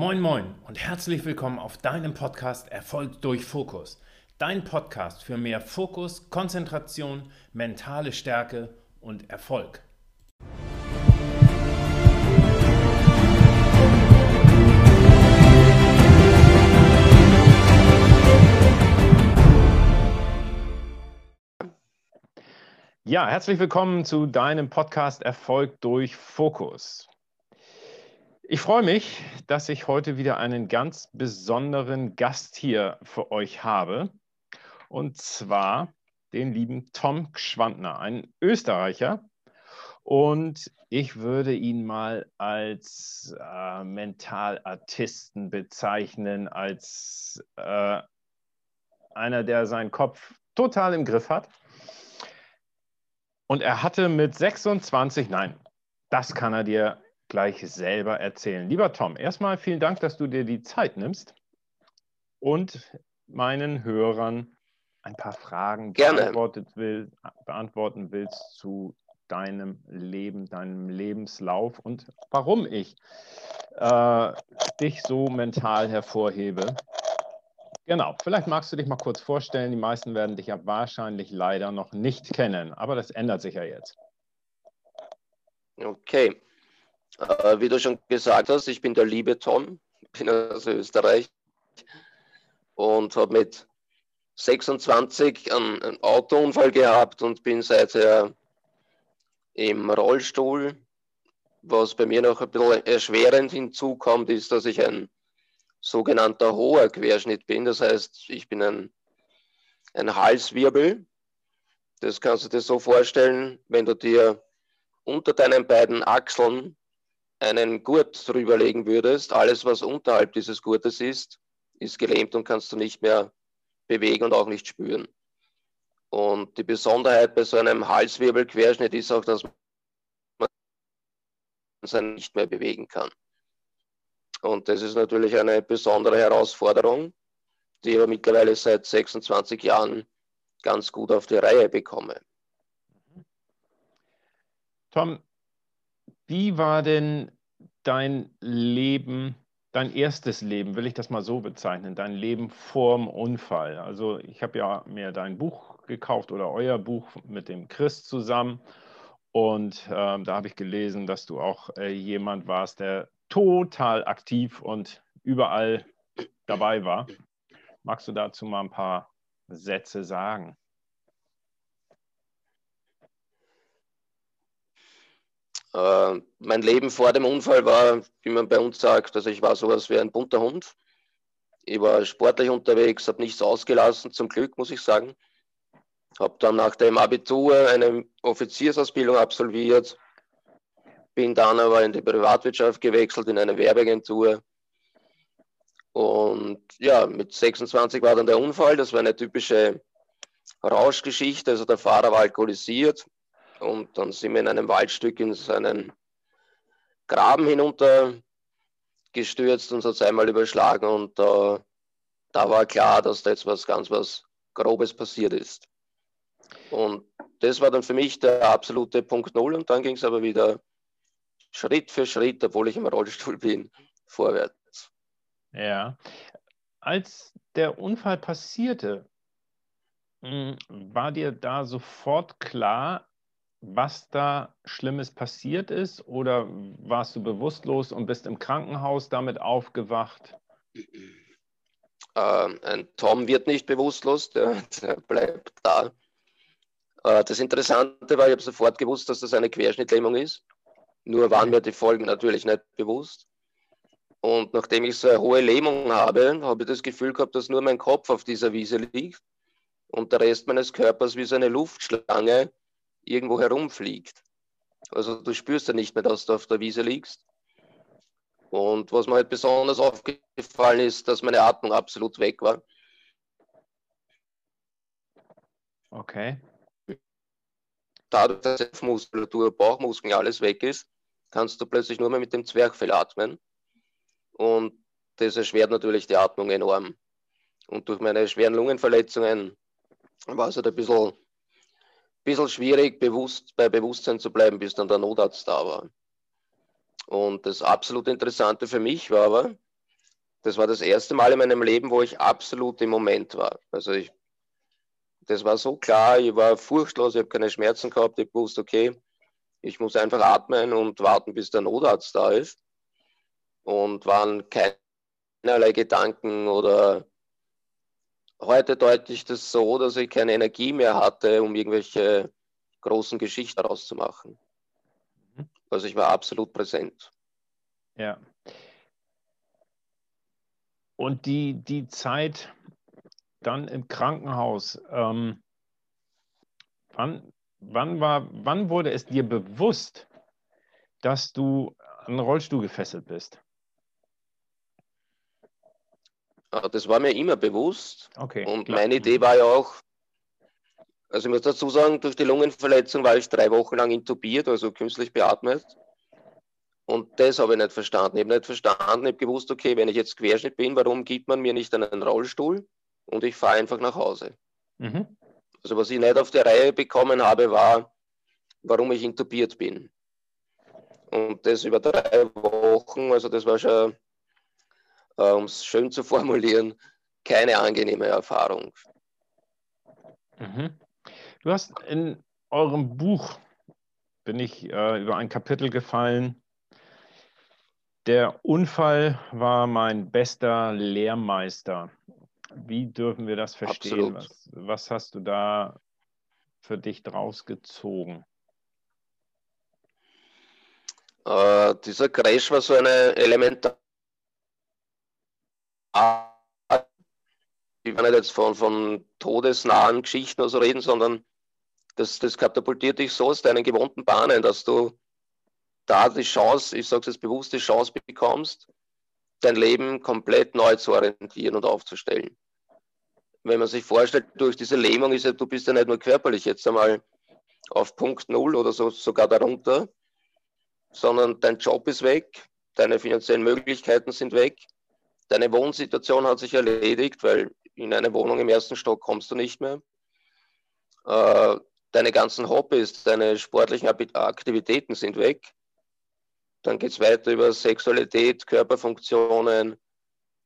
Moin moin und herzlich willkommen auf deinem Podcast Erfolg durch Fokus. Dein Podcast für mehr Fokus, Konzentration, mentale Stärke und Erfolg. Ja, herzlich willkommen zu deinem Podcast Erfolg durch Fokus. Ich freue mich, dass ich heute wieder einen ganz besonderen Gast hier für euch habe. Und zwar den lieben Tom Gschwandner, ein Österreicher. Und ich würde ihn mal als äh, Mentalartisten bezeichnen, als äh, einer, der seinen Kopf total im Griff hat und er hatte mit 26, nein, das kann er dir gleich selber erzählen. Lieber Tom, erstmal vielen Dank, dass du dir die Zeit nimmst und meinen Hörern ein paar Fragen will, beantworten willst zu deinem Leben, deinem Lebenslauf und warum ich äh, dich so mental hervorhebe. Genau, vielleicht magst du dich mal kurz vorstellen. Die meisten werden dich ja wahrscheinlich leider noch nicht kennen, aber das ändert sich ja jetzt. Okay, äh, wie du schon gesagt hast, ich bin der liebe Tom, bin aus Österreich und habe mit 26 einen, einen Autounfall gehabt und bin seither im Rollstuhl. Was bei mir noch ein bisschen erschwerend hinzukommt, ist, dass ich ein sogenannter hoher Querschnitt bin. Das heißt, ich bin ein, ein Halswirbel. Das kannst du dir so vorstellen, wenn du dir unter deinen beiden Achseln einen Gurt drüber legen würdest. Alles, was unterhalb dieses Gurtes ist, ist gelähmt und kannst du nicht mehr bewegen und auch nicht spüren. Und die Besonderheit bei so einem Halswirbelquerschnitt ist auch, dass man sich nicht mehr bewegen kann. Und das ist natürlich eine besondere Herausforderung, die ich aber mittlerweile seit 26 Jahren ganz gut auf die Reihe bekomme. Tom, wie war denn dein Leben, dein erstes Leben, will ich das mal so bezeichnen, dein Leben vorm Unfall? Also ich habe ja mir dein Buch gekauft oder euer Buch mit dem Chris zusammen. Und äh, da habe ich gelesen, dass du auch äh, jemand warst, der total aktiv und überall dabei war. Magst du dazu mal ein paar Sätze sagen? Äh, mein Leben vor dem Unfall war, wie man bei uns sagt, also ich war sowas wie ein bunter Hund. Ich war sportlich unterwegs, habe nichts ausgelassen, zum Glück muss ich sagen. Habe dann nach dem Abitur eine Offiziersausbildung absolviert, bin dann aber in die Privatwirtschaft gewechselt, in eine Werbeagentur. Und ja, mit 26 war dann der Unfall. Das war eine typische Rauschgeschichte. Also der Fahrer war alkoholisiert. Und dann sind wir in einem Waldstück in seinen Graben hinuntergestürzt und uns einmal überschlagen. Und äh, da war klar, dass da jetzt was ganz was Grobes passiert ist. Und das war dann für mich der absolute Punkt Null. Und dann ging es aber wieder Schritt für Schritt, obwohl ich im Rollstuhl bin, vorwärts. Ja. Als der Unfall passierte, hm, war dir da sofort klar, was da Schlimmes passiert ist? Oder warst du bewusstlos und bist im Krankenhaus damit aufgewacht? Ähm, Tom wird nicht bewusstlos, der, der bleibt da. Äh, das Interessante war, ich habe sofort gewusst, dass das eine Querschnittlähmung ist. Nur waren mir die Folgen natürlich nicht bewusst. Und nachdem ich so eine hohe Lähmung habe, habe ich das Gefühl gehabt, dass nur mein Kopf auf dieser Wiese liegt und der Rest meines Körpers wie so eine Luftschlange irgendwo herumfliegt. Also du spürst ja nicht mehr, dass du auf der Wiese liegst. Und was mir halt besonders aufgefallen ist, dass meine Atmung absolut weg war. Okay. Dadurch, dass Muskulatur, Bauchmuskeln alles weg ist, kannst du plötzlich nur mehr mit dem Zwerchfell atmen. Und das erschwert natürlich die Atmung enorm. Und durch meine schweren Lungenverletzungen war es halt ein bisschen, bisschen schwierig, bewusst, bei Bewusstsein zu bleiben, bis dann der Notarzt da war. Und das absolut Interessante für mich war aber, das war das erste Mal in meinem Leben, wo ich absolut im Moment war. Also ich, das war so klar, ich war furchtlos, ich habe keine Schmerzen gehabt, ich wusste, okay, ich muss einfach atmen und warten, bis der Notarzt da ist. Und waren keinerlei Gedanken oder heute deute ich das so, dass ich keine Energie mehr hatte, um irgendwelche großen Geschichten daraus zu machen. Mhm. Also ich war absolut präsent. Ja. Und die, die Zeit dann im Krankenhaus, ähm, wann, wann, war, wann wurde es dir bewusst, dass du an den Rollstuhl gefesselt bist? Das war mir immer bewusst. Okay, und klar. meine Idee war ja auch, also ich muss dazu sagen, durch die Lungenverletzung war ich drei Wochen lang intubiert, also künstlich beatmet. Und das habe ich nicht verstanden. Ich habe nicht verstanden, ich habe gewusst, okay, wenn ich jetzt Querschnitt bin, warum gibt man mir nicht einen Rollstuhl und ich fahre einfach nach Hause. Mhm. Also was ich nicht auf die Reihe bekommen habe, war, warum ich intubiert bin. Und das über drei Wochen, also das war schon, äh, um es schön zu formulieren, keine angenehme Erfahrung. Mhm. Du hast in eurem Buch, bin ich äh, über ein Kapitel gefallen, der Unfall war mein bester Lehrmeister. Wie dürfen wir das verstehen? Was, was, hast du da für dich draus gezogen? Äh, dieser Crash war so eine elementar. Ich will nicht jetzt von, von todesnahen Geschichten oder so reden, sondern das, das katapultiert dich so aus deinen gewohnten Bahnen, dass du da die Chance, ich sage es jetzt bewusst, die Chance bekommst, dein Leben komplett neu zu orientieren und aufzustellen. Wenn man sich vorstellt, durch diese Lähmung ist ja, du bist ja nicht nur körperlich jetzt einmal auf Punkt Null oder so, sogar darunter, sondern dein Job ist weg, deine finanziellen Möglichkeiten sind weg, deine Wohnsituation hat sich erledigt, weil in eine Wohnung im ersten Stock kommst du nicht mehr. Äh, deine ganzen Hobbys, deine sportlichen Aktivitäten sind weg. Dann geht es weiter über Sexualität, Körperfunktionen.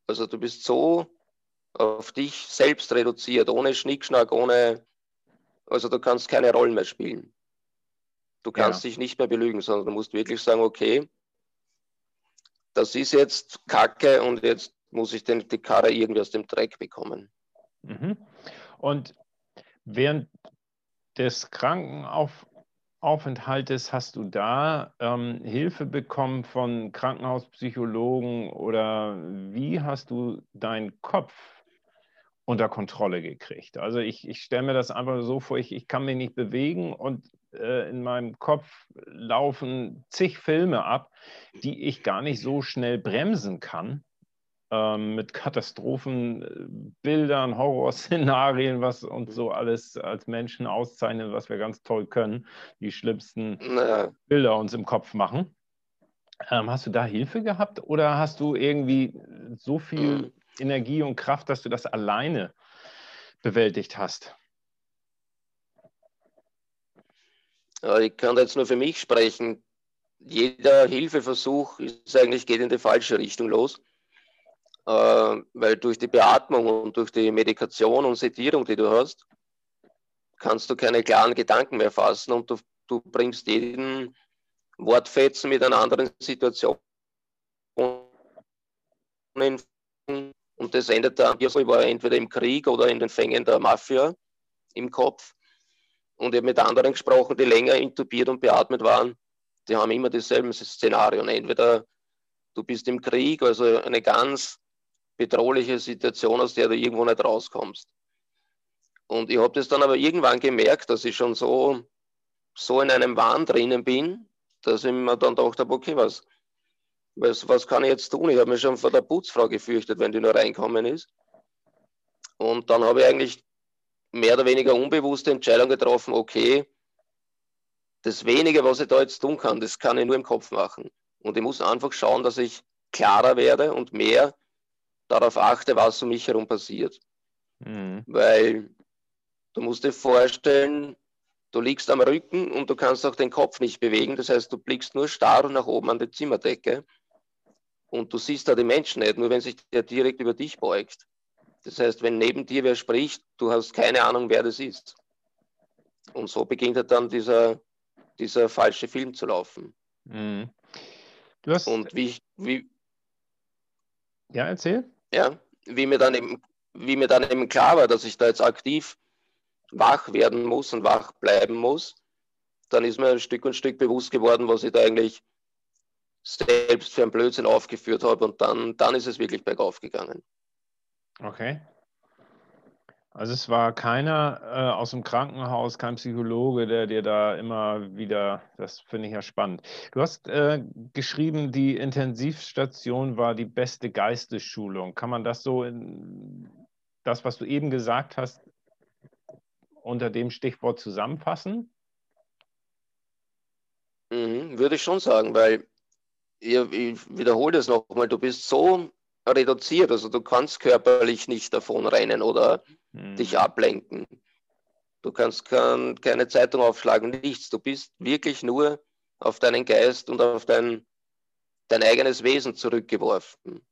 Also du bist so auf dich selbst reduziert, ohne Schnickschnack, ohne, also du kannst keine Rollen mehr spielen. Du kannst ja. dich nicht mehr belügen, sondern du musst wirklich sagen, okay, das ist jetzt Kacke und jetzt muss ich den, die Karre irgendwie aus dem Dreck bekommen. Mhm. Und während des Krankenauf Aufenthaltes hast du da ähm, Hilfe bekommen von Krankenhauspsychologen oder wie hast du deinen Kopf unter Kontrolle gekriegt? Also ich, ich stelle mir das einfach so vor, ich, ich kann mich nicht bewegen und äh, in meinem Kopf laufen zig Filme ab, die ich gar nicht so schnell bremsen kann ähm, mit Katastrophenbildern, Horrorszenarien, was uns so alles als Menschen auszeichnet, was wir ganz toll können, die schlimmsten naja. Bilder uns im Kopf machen. Ähm, hast du da Hilfe gehabt oder hast du irgendwie so viel mhm. Energie und Kraft, dass du das alleine bewältigt hast? Ich kann jetzt nur für mich sprechen. Jeder Hilfeversuch ist eigentlich geht in die falsche Richtung los äh, weil durch die Beatmung und durch die Medikation und Sedierung, die du hast, kannst du keine klaren Gedanken mehr fassen und du, du bringst jeden Wortfetzen mit einer anderen Situation das endet dann, ich war entweder im Krieg oder in den Fängen der Mafia im Kopf. Und ich habe mit anderen gesprochen, die länger intubiert und beatmet waren. Die haben immer dieselben Szenarien. Entweder du bist im Krieg, also eine ganz bedrohliche Situation, aus der du irgendwo nicht rauskommst. Und ich habe das dann aber irgendwann gemerkt, dass ich schon so, so in einem Wahn drinnen bin, dass ich mir dann gedacht habe, okay, was, was, was kann ich jetzt tun? Ich habe mich schon vor der Putzfrau gefürchtet, wenn die nur reinkommen ist. Und dann habe ich eigentlich mehr oder weniger unbewusste Entscheidung getroffen, okay, das wenige, was ich da jetzt tun kann, das kann ich nur im Kopf machen. Und ich muss einfach schauen, dass ich klarer werde und mehr darauf achte, was um mich herum passiert. Mhm. Weil du musst dir vorstellen, du liegst am Rücken und du kannst auch den Kopf nicht bewegen. Das heißt, du blickst nur starr nach oben an die Zimmerdecke. Und du siehst da die Menschen nicht, nur wenn sich der direkt über dich beugt. Das heißt, wenn neben dir wer spricht, du hast keine Ahnung, wer das ist. Und so beginnt halt dann dieser, dieser falsche Film zu laufen. Mhm. Du hast und wie, wie. Ja, erzähl. Ja, wie mir, dann eben, wie mir dann eben klar war, dass ich da jetzt aktiv wach werden muss und wach bleiben muss, dann ist mir ein Stück und Stück bewusst geworden, was ich da eigentlich selbst für einen Blödsinn aufgeführt habe. Und dann, dann ist es wirklich bergauf gegangen. Okay. Also es war keiner äh, aus dem Krankenhaus, kein Psychologe, der dir da immer wieder, das finde ich ja spannend. Du hast äh, geschrieben, die Intensivstation war die beste Geistesschulung. Kann man das so in das, was du eben gesagt hast, unter dem Stichwort zusammenfassen? Mhm, würde ich schon sagen, weil ich wiederhole das nochmal, du bist so reduziert, also du kannst körperlich nicht davon rennen oder hm. dich ablenken. Du kannst kein, keine Zeitung aufschlagen, nichts. Du bist wirklich nur auf deinen Geist und auf dein, dein eigenes Wesen zurückgeworfen.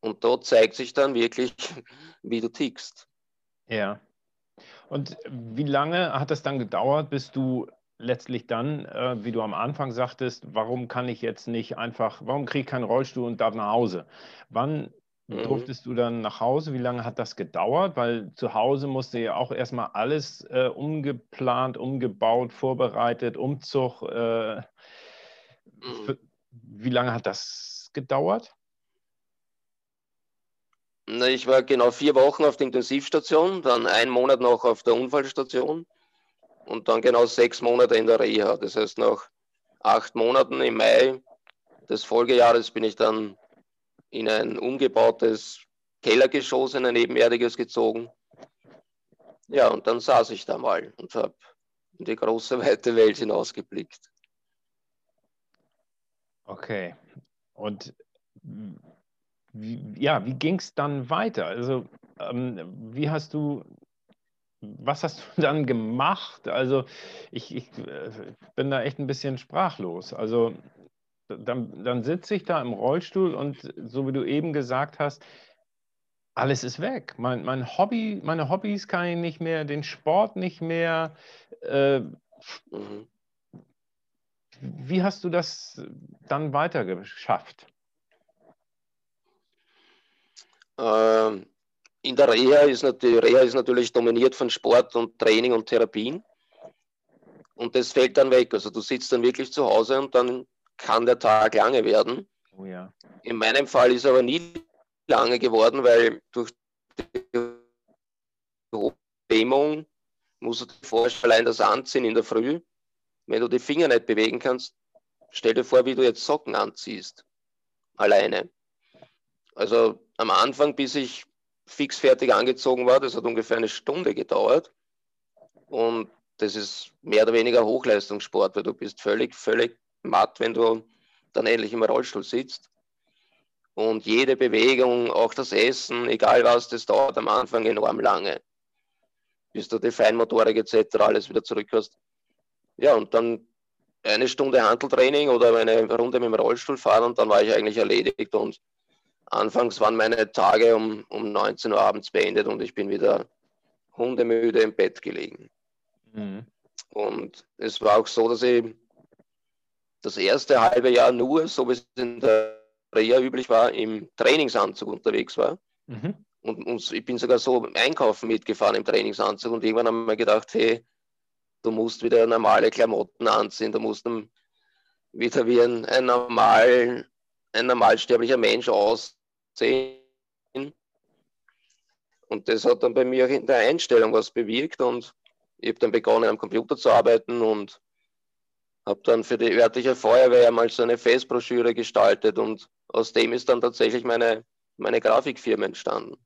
Und dort zeigt sich dann wirklich, wie du tickst. Ja. Und wie lange hat es dann gedauert, bis du letztlich dann, äh, wie du am Anfang sagtest, warum kann ich jetzt nicht einfach, warum kriege ich keinen Rollstuhl und darf nach Hause? Wann mhm. durftest du dann nach Hause? Wie lange hat das gedauert? Weil zu Hause musste ja auch erstmal alles äh, umgeplant, umgebaut, vorbereitet, Umzug. Äh, mhm. wie lange hat das gedauert? Ich war genau vier Wochen auf der Intensivstation, dann einen Monat noch auf der Unfallstation und dann genau sechs Monate in der Reha. Das heißt, nach acht Monaten im Mai des Folgejahres bin ich dann in ein umgebautes Kellergeschoss, in ein nebenerdiges gezogen. Ja, und dann saß ich da mal und habe in die große, weite Welt hinausgeblickt. Okay. Und ja, wie ging es dann weiter? Also, ähm, wie hast du was hast du dann gemacht? Also ich, ich äh, bin da echt ein bisschen sprachlos. Also dann, dann sitze ich da im Rollstuhl und so wie du eben gesagt hast, alles ist weg. Mein, mein Hobby, meine Hobbys kann ich nicht mehr, den Sport nicht mehr. Äh, mhm. Wie hast du das dann weiter geschafft? Ähm, in der Reha ist, die Reha ist natürlich dominiert von Sport und Training und Therapien. Und das fällt dann weg. Also du sitzt dann wirklich zu Hause und dann kann der Tag lange werden. Oh ja. In meinem Fall ist aber nie lange geworden, weil durch die Lähmung musst du dir vorstellen, allein das Anziehen in der Früh, wenn du die Finger nicht bewegen kannst, stell dir vor, wie du jetzt Socken anziehst. Alleine. Also am Anfang, bis ich fixfertig angezogen war. Das hat ungefähr eine Stunde gedauert. Und das ist mehr oder weniger Hochleistungssport, weil du bist völlig, völlig matt, wenn du dann endlich im Rollstuhl sitzt. Und jede Bewegung, auch das Essen, egal was, das dauert am Anfang enorm lange. Bis du die Feinmotorik etc. alles wieder zurück hast. Ja, und dann eine Stunde Handeltraining oder eine Runde mit dem Rollstuhl fahren und dann war ich eigentlich erledigt und Anfangs waren meine Tage um, um 19 Uhr abends beendet und ich bin wieder hundemüde im Bett gelegen. Mhm. Und es war auch so, dass ich das erste halbe Jahr nur, so wie es in der Reha üblich war, im Trainingsanzug unterwegs war. Mhm. Und, und, ich bin sogar so einkaufen mitgefahren im Trainingsanzug und irgendwann haben wir gedacht, hey, du musst wieder normale Klamotten anziehen, du musst wieder wie ein, ein, normal, ein normalsterblicher Mensch aus, 10. Und das hat dann bei mir in der Einstellung was bewirkt und ich habe dann begonnen am Computer zu arbeiten und habe dann für die örtliche Feuerwehr mal so eine Festbroschüre gestaltet und aus dem ist dann tatsächlich meine, meine Grafikfirma entstanden.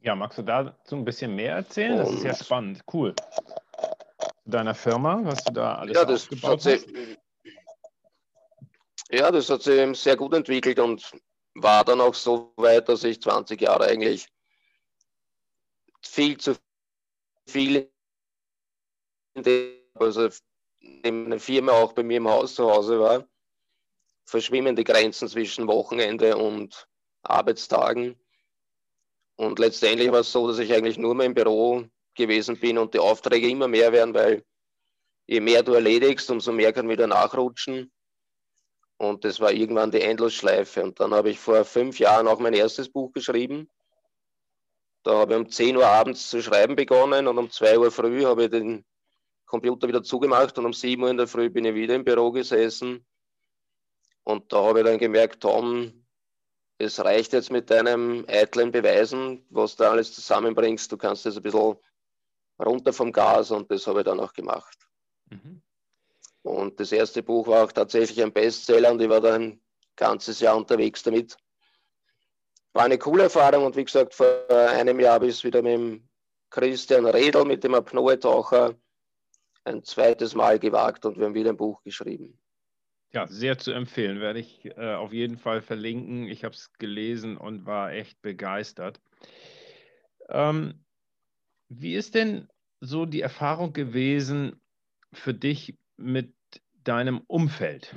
Ja, magst du dazu ein bisschen mehr erzählen? Das ist ja spannend, cool. Deiner Firma, was du da alles ja, das aufgebaut hast? ja, das hat sich sehr gut entwickelt und war dann auch so weit, dass ich 20 Jahre eigentlich viel zu viel also eine Firma auch bei mir im Haus zu Hause war. verschwimmen die Grenzen zwischen Wochenende und Arbeitstagen. Und letztendlich war es so, dass ich eigentlich nur mehr im Büro gewesen bin und die Aufträge immer mehr werden, weil je mehr du erledigst, umso mehr kann wieder nachrutschen. Und das war irgendwann die Endlosschleife. Und dann habe ich vor fünf Jahren auch mein erstes Buch geschrieben. Da habe ich um 10 Uhr abends zu schreiben begonnen und um 2 Uhr früh habe ich den Computer wieder zugemacht und um 7 Uhr in der Früh bin ich wieder im Büro gesessen. Und da habe ich dann gemerkt, Tom, es reicht jetzt mit deinem eitlen Beweisen, was du alles zusammenbringst. Du kannst jetzt ein bisschen runter vom Gas und das habe ich dann auch gemacht. Mhm. Und das erste Buch war auch tatsächlich ein Bestseller und ich war dann ein ganzes Jahr unterwegs damit. War eine coole Erfahrung und wie gesagt, vor einem Jahr habe ich es wieder mit dem Christian Redl, mit dem Apnoe-Taucher, ein zweites Mal gewagt und wir haben wieder ein Buch geschrieben. Ja, sehr zu empfehlen, werde ich äh, auf jeden Fall verlinken. Ich habe es gelesen und war echt begeistert. Ähm, wie ist denn so die Erfahrung gewesen für dich mit deinem Umfeld?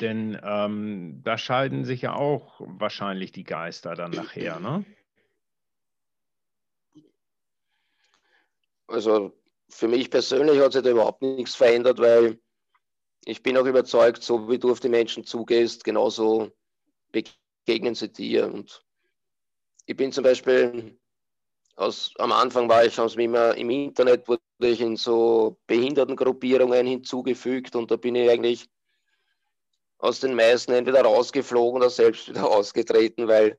Denn ähm, da scheiden sich ja auch wahrscheinlich die Geister dann nachher, ne? Also für mich persönlich hat sich da überhaupt nichts verändert, weil ich bin auch überzeugt, so wie du auf die Menschen zugehst, genauso begegnen sie dir. Und ich bin zum Beispiel, aus, am Anfang war ich aus immer im Internet, wurde ich in so Behindertengruppierungen hinzugefügt und da bin ich eigentlich aus den meisten entweder rausgeflogen oder selbst wieder ausgetreten, weil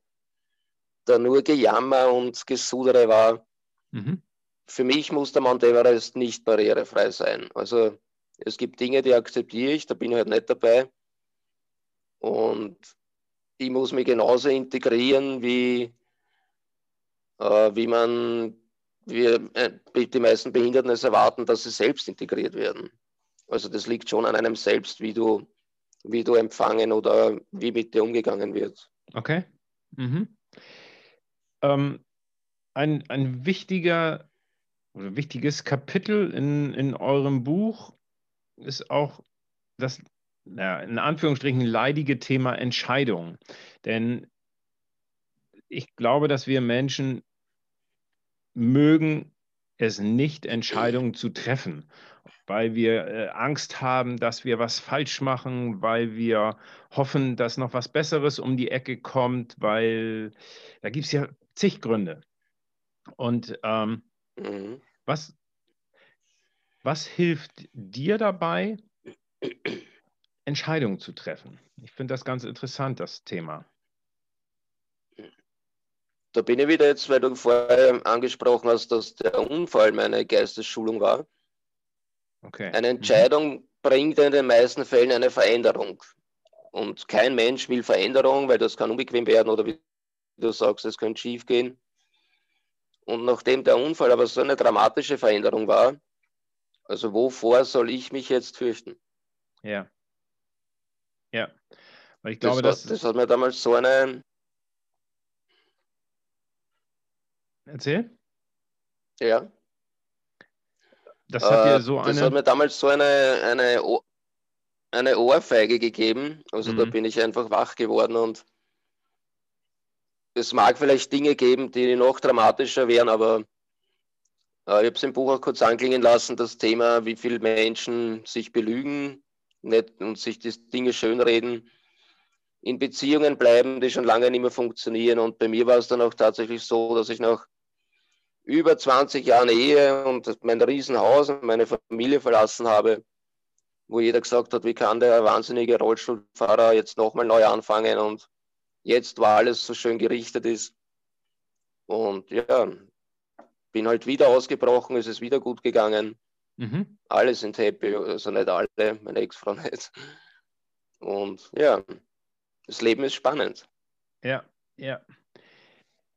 da nur Gejammer und Gesudere war. Mhm. Für mich muss der Mount Everest nicht barrierefrei sein. Also es gibt Dinge, die akzeptiere ich, da bin ich halt nicht dabei. Und ich muss mich genauso integrieren, wie, wie man, wie äh, die meisten Behinderten es erwarten, dass sie selbst integriert werden. Also das liegt schon an einem selbst, wie du, wie du empfangen oder wie mit dir umgegangen wird. Okay. Mhm. Ähm, ein, ein wichtiger oder wichtiges Kapitel in, in eurem Buch ist auch das, ja, in Anführungsstrichen, leidige Thema Entscheidung. Denn ich glaube, dass wir Menschen mögen es nicht, Entscheidungen zu treffen, weil wir äh, Angst haben, dass wir was falsch machen, weil wir hoffen, dass noch was Besseres um die Ecke kommt, weil da gibt es ja zig Gründe. Und ähm, mhm. was, was hilft dir dabei, Entscheidungen zu treffen? Ich finde das ganz interessant, das Thema. Da bin ich wieder jetzt, weil du vorher angesprochen hast, dass der Unfall meine Geistesschulung war. Okay. Eine mhm. Entscheidung mhm. bringt in den meisten Fällen eine Veränderung. Und kein Mensch will Veränderung, weil das kann unbequem werden oder wie du sagst, es könnte schief gehen. Und nachdem der Unfall aber so eine dramatische Veränderung war, also wovor soll ich mich jetzt fürchten? Ja. Ja. Weil ich glaube, das, das, das hat mir damals so eine. Erzähl. Ja. Das hat dir so eine. Das hat mir damals so eine, eine, eine Ohrfeige gegeben. Also mhm. da bin ich einfach wach geworden und es mag vielleicht Dinge geben, die noch dramatischer wären, aber äh, ich habe es im Buch auch kurz anklingen lassen, das Thema, wie viele Menschen sich belügen nicht, und sich die Dinge schönreden, in Beziehungen bleiben, die schon lange nicht mehr funktionieren. Und bei mir war es dann auch tatsächlich so, dass ich nach über 20 Jahren Ehe und mein Riesenhaus und meine Familie verlassen habe, wo jeder gesagt hat, wie kann der wahnsinnige Rollstuhlfahrer jetzt nochmal neu anfangen und jetzt, wo alles so schön gerichtet ist. Und ja, bin halt wieder ausgebrochen, es ist wieder gut gegangen. Mhm. Alle sind happy, also nicht alle, meine Ex-Frau nicht. Und ja, das Leben ist spannend. Ja, ja.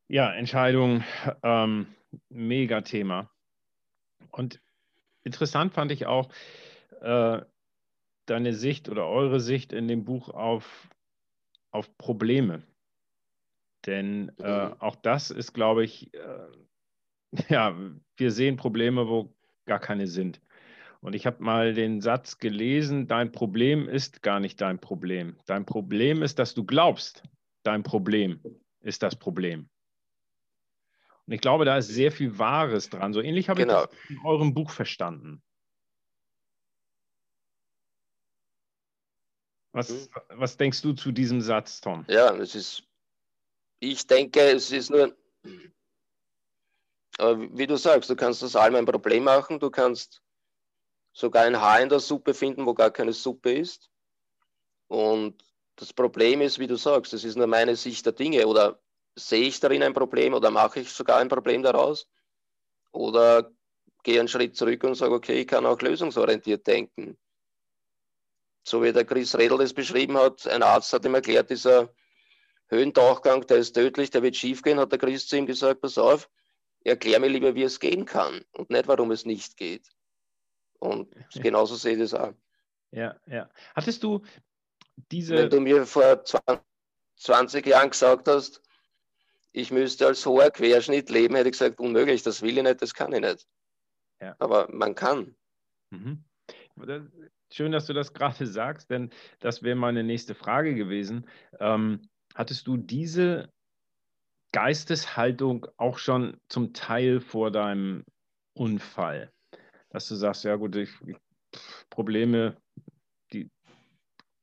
Ja, Entscheidung, ähm, mega Thema. Und interessant fand ich auch äh, deine Sicht oder eure Sicht in dem Buch auf, auf Probleme. Denn äh, mhm. auch das ist, glaube ich, äh, ja, wir sehen Probleme, wo gar keine sind. Und ich habe mal den Satz gelesen, dein Problem ist gar nicht dein Problem. Dein Problem ist, dass du glaubst, dein Problem ist das Problem. Und ich glaube, da ist sehr viel Wahres dran. So ähnlich habe genau. ich das in eurem Buch verstanden. Was, hm. was denkst du zu diesem Satz, Tom? Ja, es ist, ich denke, es ist nur, aber wie du sagst, du kannst das allem ein Problem machen, du kannst sogar ein Haar in der Suppe finden, wo gar keine Suppe ist. Und das Problem ist, wie du sagst, das ist nur meine Sicht der Dinge. Oder sehe ich darin ein Problem oder mache ich sogar ein Problem daraus? Oder gehe einen Schritt zurück und sage, okay, ich kann auch lösungsorientiert denken. So wie der Chris Redl das beschrieben hat, ein Arzt hat ihm erklärt, dieser Höhentauchgang, der ist tödlich, der wird schiefgehen, hat der Chris zu ihm gesagt, pass auf, erklär mir lieber, wie es gehen kann und nicht, warum es nicht geht. Und ja. genauso sehe ich das auch. Ja, ja. Hattest du diese. Wenn du mir vor 20 Jahren gesagt hast, ich müsste als hoher Querschnitt leben, hätte ich gesagt, unmöglich, das will ich nicht, das kann ich nicht. Ja. Aber man kann. Mhm. Schön, dass du das gerade sagst, denn das wäre meine nächste Frage gewesen. Ähm, hattest du diese Geisteshaltung auch schon zum Teil vor deinem Unfall? dass du sagst, ja gut, ich, Probleme,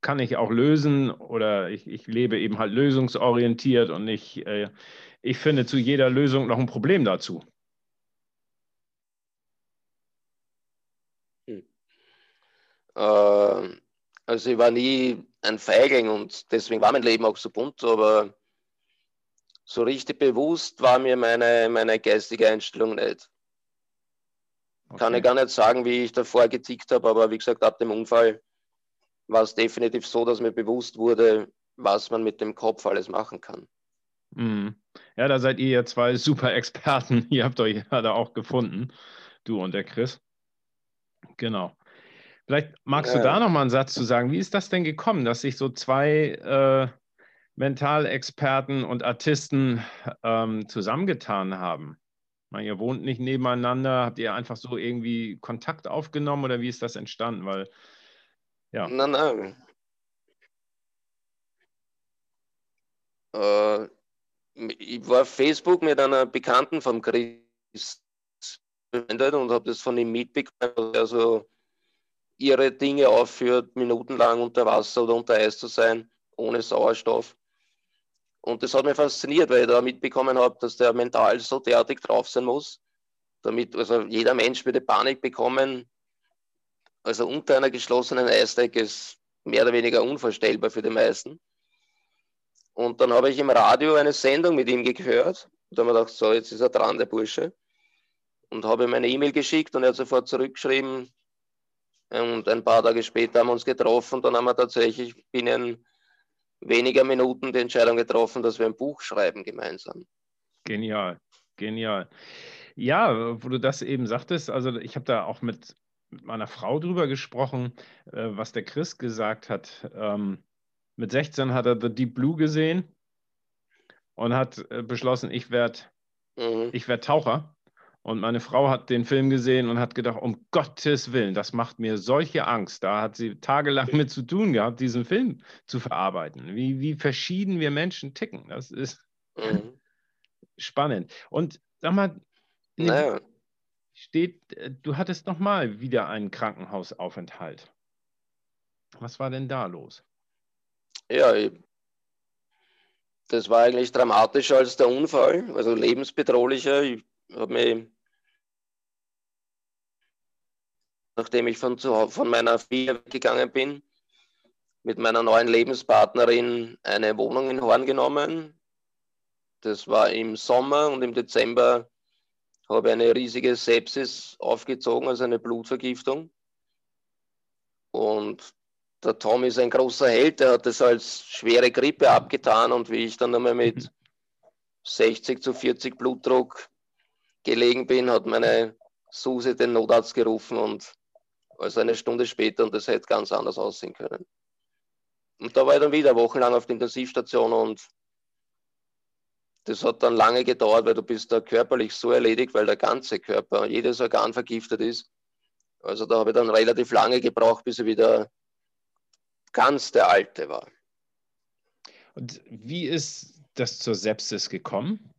kann ich auch lösen oder ich, ich lebe eben halt lösungsorientiert und ich, äh, ich finde zu jeder Lösung noch ein Problem dazu. Hm. Äh, also ich war nie ein Feigling und deswegen war mein Leben auch so bunt, aber so richtig bewusst war mir meine, meine geistige Einstellung nicht. Okay. Kann ich gar nicht sagen, wie ich davor getickt habe, aber wie gesagt, ab dem Unfall war es definitiv so, dass mir bewusst wurde, was man mit dem Kopf alles machen kann. Mhm. Ja, da seid ihr ja zwei super Experten. ihr habt euch ja da auch gefunden, du und der Chris. Genau. Vielleicht magst ja. du da nochmal einen Satz zu sagen. Wie ist das denn gekommen, dass sich so zwei äh, Mentalexperten und Artisten ähm, zusammengetan haben? Meine, ihr wohnt nicht nebeneinander, habt ihr einfach so irgendwie Kontakt aufgenommen oder wie ist das entstanden? Weil, ja. Nein, nein. Äh, ich war auf Facebook mit einer Bekannten vom Chris und habe das von ihm mitbekommen, dass er so ihre Dinge aufführt, minutenlang unter Wasser oder unter Eis zu sein, ohne Sauerstoff. Und das hat mich fasziniert, weil ich da mitbekommen habe, dass der mental so derartig drauf sein muss, damit also jeder Mensch würde Panik bekommen. Also unter einer geschlossenen Eisdecke ist mehr oder weniger unvorstellbar für die meisten. Und dann habe ich im Radio eine Sendung mit ihm gehört. Da habe ich gedacht, so, jetzt ist er dran, der Bursche. Und habe ihm eine E-Mail geschickt und er hat sofort zurückgeschrieben. Und ein paar Tage später haben wir uns getroffen und dann haben wir tatsächlich binnen weniger Minuten die Entscheidung getroffen, dass wir ein Buch schreiben gemeinsam. Genial, genial. Ja, wo du das eben sagtest, also ich habe da auch mit, mit, meiner Frau drüber gesprochen, äh, was der Chris gesagt hat. Ähm, mit 16 hat er The Deep Blue gesehen und hat äh, beschlossen, ich werde mhm. werd Taucher. Und meine Frau hat den Film gesehen und hat gedacht, um Gottes Willen, das macht mir solche Angst. Da hat sie tagelang mit zu tun gehabt, diesen Film zu verarbeiten. Wie, wie verschieden wir Menschen ticken. Das ist mhm. spannend. Und sag mal, naja. Steht, du hattest noch mal wieder einen Krankenhausaufenthalt. Was war denn da los? Ja, das war eigentlich dramatischer als der Unfall, also lebensbedrohlicher. Ich habe mich nachdem ich von, zu, von meiner Familie gegangen bin, mit meiner neuen Lebenspartnerin eine Wohnung in Horn genommen. Das war im Sommer und im Dezember habe eine riesige Sepsis aufgezogen, also eine Blutvergiftung. Und der Tom ist ein großer Held, der hat das als schwere Grippe abgetan und wie ich dann einmal mit 60 zu 40 Blutdruck gelegen bin, hat meine Susi den Notarzt gerufen und also eine Stunde später und das hätte ganz anders aussehen können. Und da war ich dann wieder wochenlang auf der Intensivstation und das hat dann lange gedauert, weil du bist da körperlich so erledigt, weil der ganze Körper, jedes Organ vergiftet ist. Also da habe ich dann relativ lange gebraucht, bis er wieder ganz der Alte war. Und wie ist das zur Sepsis gekommen?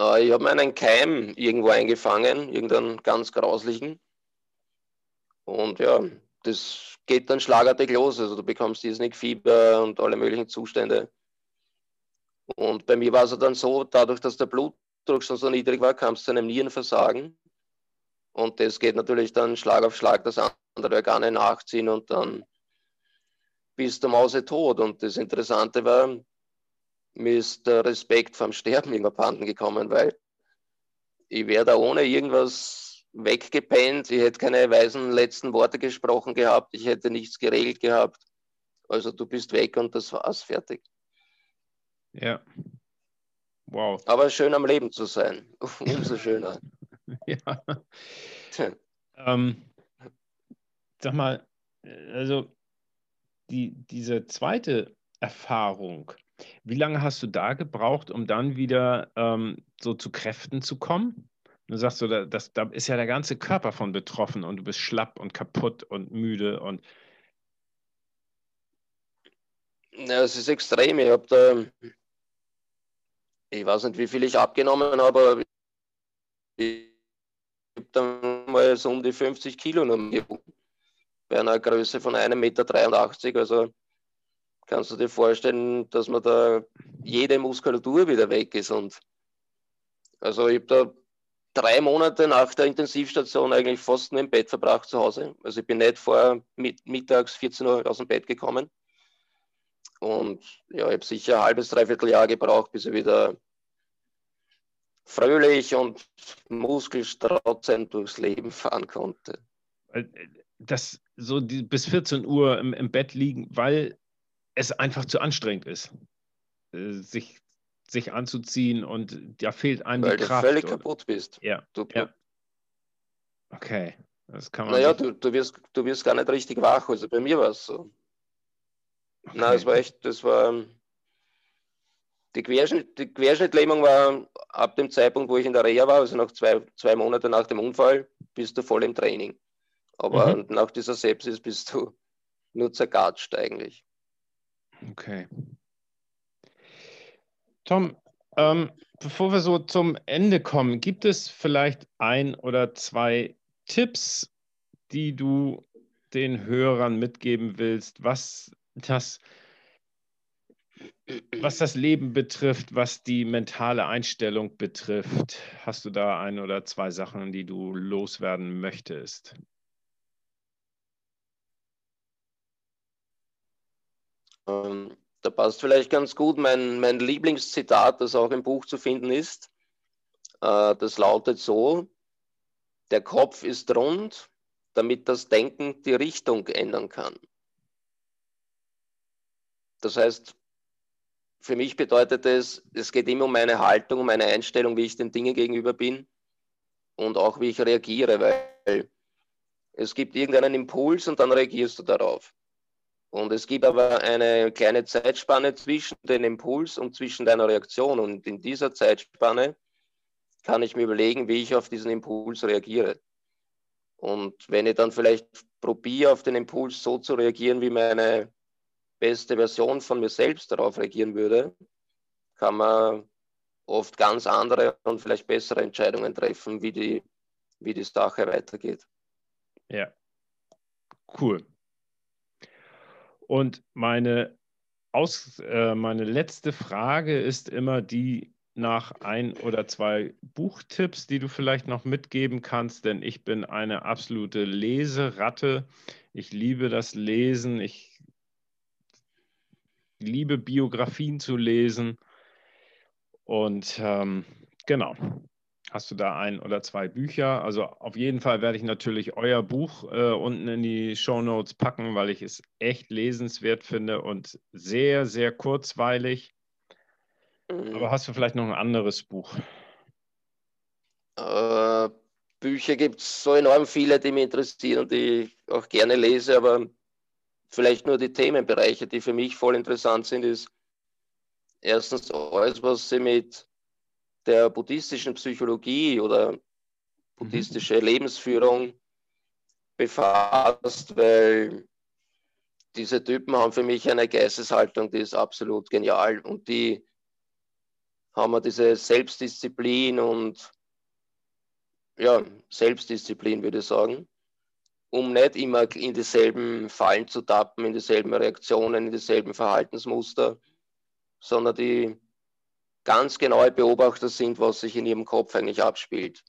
Äh, ich habe mir einen Keim irgendwo eingefangen, irgendeinen ganz grauslichen. Und ja, das geht dann schlagartig los. Also du bekommst diesen Fieber und alle möglichen Zustände. Und bei mir war es dann so, dadurch, dass der Blutdruck schon so niedrig war, kam es zu einem Nierenversagen. Und das geht natürlich dann Schlag auf Schlag, dass andere Organe nachziehen und dann bist du Mause tot. Und das Interessante war, mir ist der Respekt vom Sterben immer abhanden gekommen, weil ich wäre da ohne irgendwas weggepennt, ich hätte keine weisen letzten Worte gesprochen gehabt, ich hätte nichts geregelt gehabt. Also du bist weg und das war's, fertig. Ja. Wow. Aber schön am Leben zu sein. Umso schöner. ja. ähm, sag mal, also die, diese zweite Erfahrung, wie lange hast du da gebraucht, um dann wieder ähm, so zu Kräften zu kommen? Du sagst so, da, das, da ist ja der ganze Körper von betroffen und du bist schlapp und kaputt und müde und. Ja, es ist extrem. Ich habe da, ich weiß nicht, wie viel ich abgenommen habe, aber ich habe dann mal so um die 50 Kilo noch bei einer Größe von 1,83 Meter. Also kannst du dir vorstellen, dass man da jede Muskulatur wieder weg ist. Und also ich habe da drei Monate nach der Intensivstation eigentlich fast nur im Bett verbracht zu Hause. Also ich bin nicht vor mittags 14 Uhr aus dem Bett gekommen. Und ja, ich habe sicher ein halbes, dreiviertel Jahr gebraucht, bis ich wieder fröhlich und muskelstrotzend durchs Leben fahren konnte. Äh, das so die, bis 14 Uhr im, im Bett liegen, weil es einfach zu anstrengend ist, äh, sich, sich anzuziehen und da fehlt einem Weil die Kraft. Weil du völlig oder? kaputt bist. Ja. Du, ja. Okay, das kann man. Naja, du, du, wirst, du wirst gar nicht richtig wach. Also bei mir war es so. Okay. Nein, es war echt, das war. Die, Querschnitt, die Querschnittlähmung war ab dem Zeitpunkt, wo ich in der Reha war, also nach zwei, zwei Monaten nach dem Unfall, bist du voll im Training. Aber mhm. nach dieser Sepsis bist du nur zergatscht eigentlich. Okay. Tom, ähm, bevor wir so zum Ende kommen, gibt es vielleicht ein oder zwei Tipps, die du den Hörern mitgeben willst, was das, was das Leben betrifft, was die mentale Einstellung betrifft? Hast du da ein oder zwei Sachen, die du loswerden möchtest? Ähm, da passt vielleicht ganz gut mein, mein Lieblingszitat, das auch im Buch zu finden ist. Äh, das lautet so, der Kopf ist rund, damit das Denken die Richtung ändern kann. Das heißt, für mich bedeutet es, es geht immer um meine Haltung, um meine Einstellung, wie ich den Dingen gegenüber bin und auch wie ich reagiere, weil es gibt irgendeinen Impuls und dann reagierst du darauf. Und es gibt aber eine kleine Zeitspanne zwischen dem Impuls und zwischen deiner Reaktion. Und in dieser Zeitspanne kann ich mir überlegen, wie ich auf diesen Impuls reagiere. Und wenn ich dann vielleicht probiere, auf den Impuls so zu reagieren, wie meine beste Version von mir selbst darauf reagieren würde, kann man oft ganz andere und vielleicht bessere Entscheidungen treffen, wie die, wie die Sache weitergeht. Ja, cool. Und meine, Aus, äh, meine letzte Frage ist immer die nach ein oder zwei Buchtipps, die du vielleicht noch mitgeben kannst, denn ich bin eine absolute Leseratte. Ich liebe das Lesen. Ich liebe Biografien zu lesen. Und ähm, genau, Hast du da ein oder zwei Bücher? Also auf jeden Fall werde ich natürlich euer Buch äh, unten in die Show Notes packen, weil ich es echt lesenswert finde und sehr, sehr kurzweilig. Mhm. Aber hast du vielleicht noch ein anderes Buch? Äh, Bücher gibt es so enorm viele, die mich interessieren und die ich auch gerne lese, aber vielleicht nur die Themenbereiche, die für mich voll interessant sind, ist erstens alles, was sie mit der buddhistischen Psychologie oder buddhistische mhm. Lebensführung befasst, weil diese Typen haben für mich eine Geisteshaltung, die ist absolut genial und die haben wir diese Selbstdisziplin und ja, Selbstdisziplin würde ich sagen, um nicht immer in dieselben Fallen zu tappen, in dieselben Reaktionen, in dieselben Verhaltensmuster, sondern die ganz genaue Beobachter sind, was sich in ihrem Kopf eigentlich abspielt.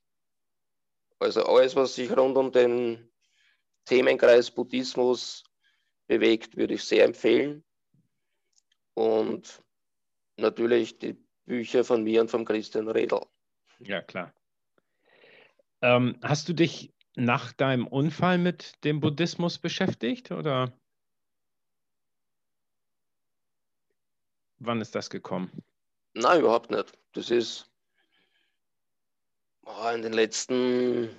Also alles, was sich rund um den Themenkreis Buddhismus bewegt, würde ich sehr empfehlen. Und natürlich die Bücher von mir und von Christian Redl. Ja, klar. Ähm, hast du dich nach deinem Unfall mit dem Buddhismus beschäftigt oder wann ist das gekommen? Nein, überhaupt nicht. Das ist oh, in den letzten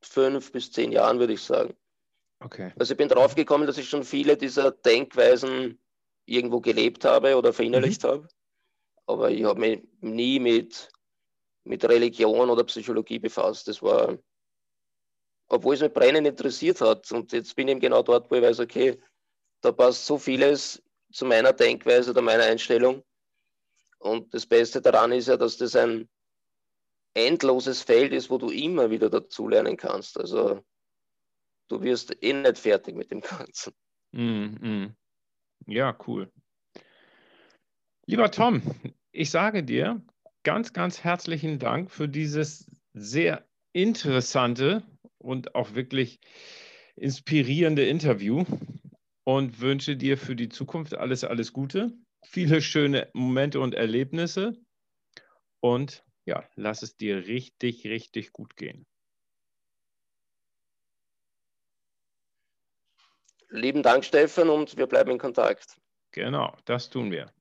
fünf bis zehn Jahren, würde ich sagen. Okay. Also ich bin drauf gekommen, dass ich schon viele dieser Denkweisen irgendwo gelebt habe oder verinnerlicht mhm. habe. Aber ich habe mich nie mit, mit Religion oder Psychologie befasst. Das war, obwohl es mich brennend interessiert hat. Und jetzt bin ich eben genau dort, wo ich weiß, okay, da passt so vieles zu meiner Denkweise oder meiner Einstellung. Und das Beste daran ist ja, dass das ein endloses Feld ist, wo du immer wieder dazulernen kannst. Also du wirst eh nicht fertig mit dem Ganzen. Mm, mm. Ja, cool. Lieber Tom, ich sage dir ganz, ganz herzlichen Dank für dieses sehr interessante und auch wirklich inspirierende Interview und wünsche dir für die Zukunft alles, alles Gute, viele schöne Momente und Erlebnisse und ja, lass es dir richtig, richtig gut gehen. Lieben Dank, Stefan, und wir bleiben in Kontakt. Genau, das tun wir.